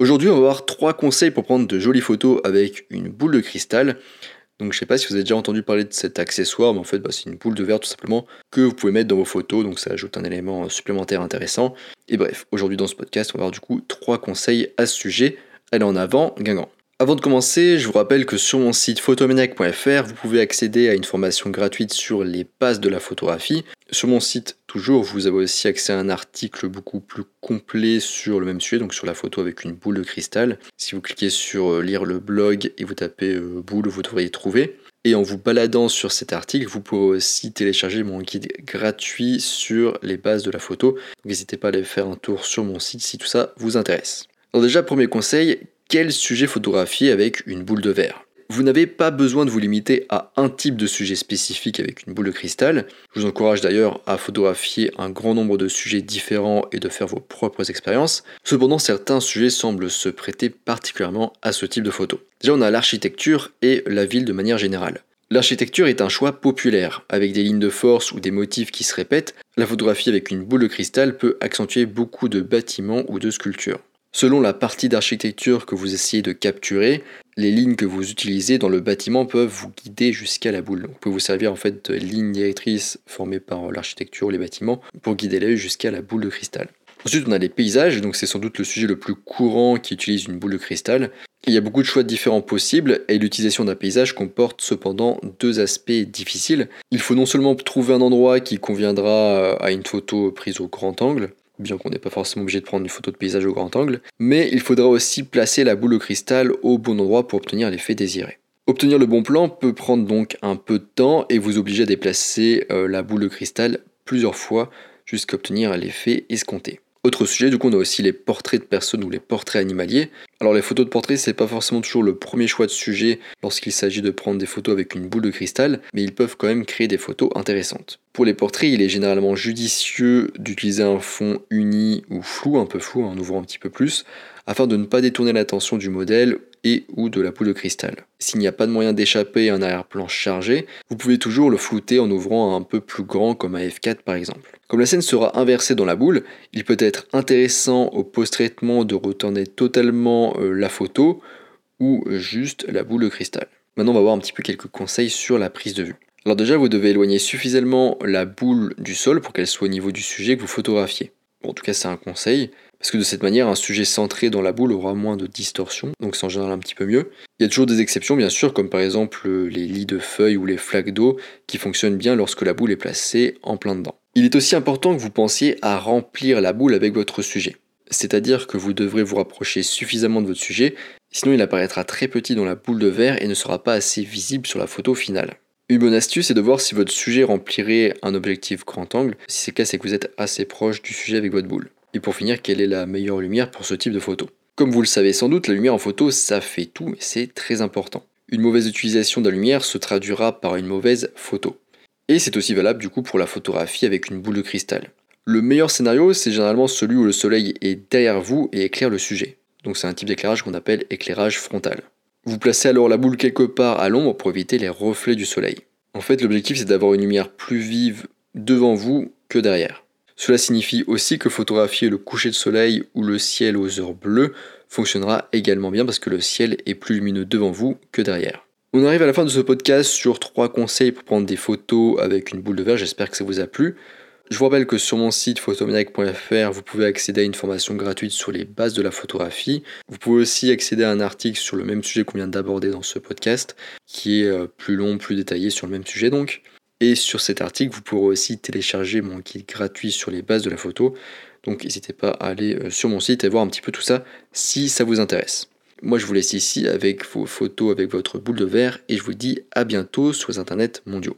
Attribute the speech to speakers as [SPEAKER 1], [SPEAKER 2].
[SPEAKER 1] Aujourd'hui, on va voir trois conseils pour prendre de jolies photos avec une boule de cristal. Donc je sais pas si vous avez déjà entendu parler de cet accessoire, mais en fait bah, c'est une boule de verre tout simplement que vous pouvez mettre dans vos photos, donc ça ajoute un élément supplémentaire intéressant. Et bref, aujourd'hui dans ce podcast, on va voir du coup trois conseils à ce sujet. Allez en avant, Guingamp. Avant de commencer, je vous rappelle que sur mon site photomaniac.fr, vous pouvez accéder à une formation gratuite sur les bases de la photographie. Sur mon site, toujours, vous avez aussi accès à un article beaucoup plus complet sur le même sujet, donc sur la photo avec une boule de cristal. Si vous cliquez sur euh, lire le blog et vous tapez euh, boule, vous devriez trouver. Et en vous baladant sur cet article, vous pourrez aussi télécharger mon guide gratuit sur les bases de la photo. N'hésitez pas à aller faire un tour sur mon site si tout ça vous intéresse. Alors déjà, premier conseil, quel sujet photographier avec une boule de verre? Vous n'avez pas besoin de vous limiter à un type de sujet spécifique avec une boule de cristal. Je vous encourage d'ailleurs à photographier un grand nombre de sujets différents et de faire vos propres expériences. Cependant, certains sujets semblent se prêter particulièrement à ce type de photo. Déjà, on a l'architecture et la ville de manière générale. L'architecture est un choix populaire, avec des lignes de force ou des motifs qui se répètent. La photographie avec une boule de cristal peut accentuer beaucoup de bâtiments ou de sculptures. Selon la partie d'architecture que vous essayez de capturer, les lignes que vous utilisez dans le bâtiment peuvent vous guider jusqu'à la boule. Vous pouvez vous servir en fait de lignes directrices formées par l'architecture ou les bâtiments pour guider l'œil jusqu'à la boule de cristal. Ensuite, on a les paysages, donc c'est sans doute le sujet le plus courant qui utilise une boule de cristal. Il y a beaucoup de choix différents possibles et l'utilisation d'un paysage comporte cependant deux aspects difficiles. Il faut non seulement trouver un endroit qui conviendra à une photo prise au grand angle, bien qu'on n'est pas forcément obligé de prendre une photo de paysage au grand angle, mais il faudra aussi placer la boule de cristal au bon endroit pour obtenir l'effet désiré. Obtenir le bon plan peut prendre donc un peu de temps et vous obliger à déplacer euh, la boule de cristal plusieurs fois jusqu'à obtenir l'effet escompté. Autre sujet, du coup, on a aussi les portraits de personnes ou les portraits animaliers. Alors, les photos de portraits, c'est pas forcément toujours le premier choix de sujet lorsqu'il s'agit de prendre des photos avec une boule de cristal, mais ils peuvent quand même créer des photos intéressantes. Pour les portraits, il est généralement judicieux d'utiliser un fond uni ou flou, un peu flou, en ouvrant un petit peu plus, afin de ne pas détourner l'attention du modèle et ou de la boule de cristal. S'il n'y a pas de moyen d'échapper à un arrière-plan chargé, vous pouvez toujours le flouter en ouvrant un peu plus grand comme un F4 par exemple. Comme la scène sera inversée dans la boule, il peut être intéressant au post-traitement de retourner totalement euh, la photo ou juste la boule de cristal. Maintenant on va voir un petit peu quelques conseils sur la prise de vue. Alors déjà vous devez éloigner suffisamment la boule du sol pour qu'elle soit au niveau du sujet que vous photographiez. en tout cas c'est un conseil. Parce que de cette manière, un sujet centré dans la boule aura moins de distorsion, donc c'est en général un petit peu mieux. Il y a toujours des exceptions, bien sûr, comme par exemple les lits de feuilles ou les flaques d'eau, qui fonctionnent bien lorsque la boule est placée en plein dedans. Il est aussi important que vous pensiez à remplir la boule avec votre sujet. C'est-à-dire que vous devrez vous rapprocher suffisamment de votre sujet, sinon il apparaîtra très petit dans la boule de verre et ne sera pas assez visible sur la photo finale. Une bonne astuce est de voir si votre sujet remplirait un objectif grand angle. Si c'est le cas, c'est que vous êtes assez proche du sujet avec votre boule. Et pour finir, quelle est la meilleure lumière pour ce type de photo? Comme vous le savez sans doute, la lumière en photo, ça fait tout, mais c'est très important. Une mauvaise utilisation de la lumière se traduira par une mauvaise photo. Et c'est aussi valable du coup pour la photographie avec une boule de cristal. Le meilleur scénario, c'est généralement celui où le soleil est derrière vous et éclaire le sujet. Donc c'est un type d'éclairage qu'on appelle éclairage frontal. Vous placez alors la boule quelque part à l'ombre pour éviter les reflets du soleil. En fait, l'objectif c'est d'avoir une lumière plus vive devant vous que derrière. Cela signifie aussi que photographier le coucher de soleil ou le ciel aux heures bleues fonctionnera également bien parce que le ciel est plus lumineux devant vous que derrière. On arrive à la fin de ce podcast sur trois conseils pour prendre des photos avec une boule de verre, j'espère que ça vous a plu. Je vous rappelle que sur mon site photomaniac.fr, vous pouvez accéder à une formation gratuite sur les bases de la photographie. Vous pouvez aussi accéder à un article sur le même sujet qu'on vient d'aborder dans ce podcast, qui est euh, plus long, plus détaillé sur le même sujet donc. Et sur cet article, vous pourrez aussi télécharger mon kit gratuit sur les bases de la photo. Donc n'hésitez pas à aller euh, sur mon site et voir un petit peu tout ça si ça vous intéresse. Moi je vous laisse ici avec vos photos avec votre boule de verre et je vous dis à bientôt sur les internets mondiaux.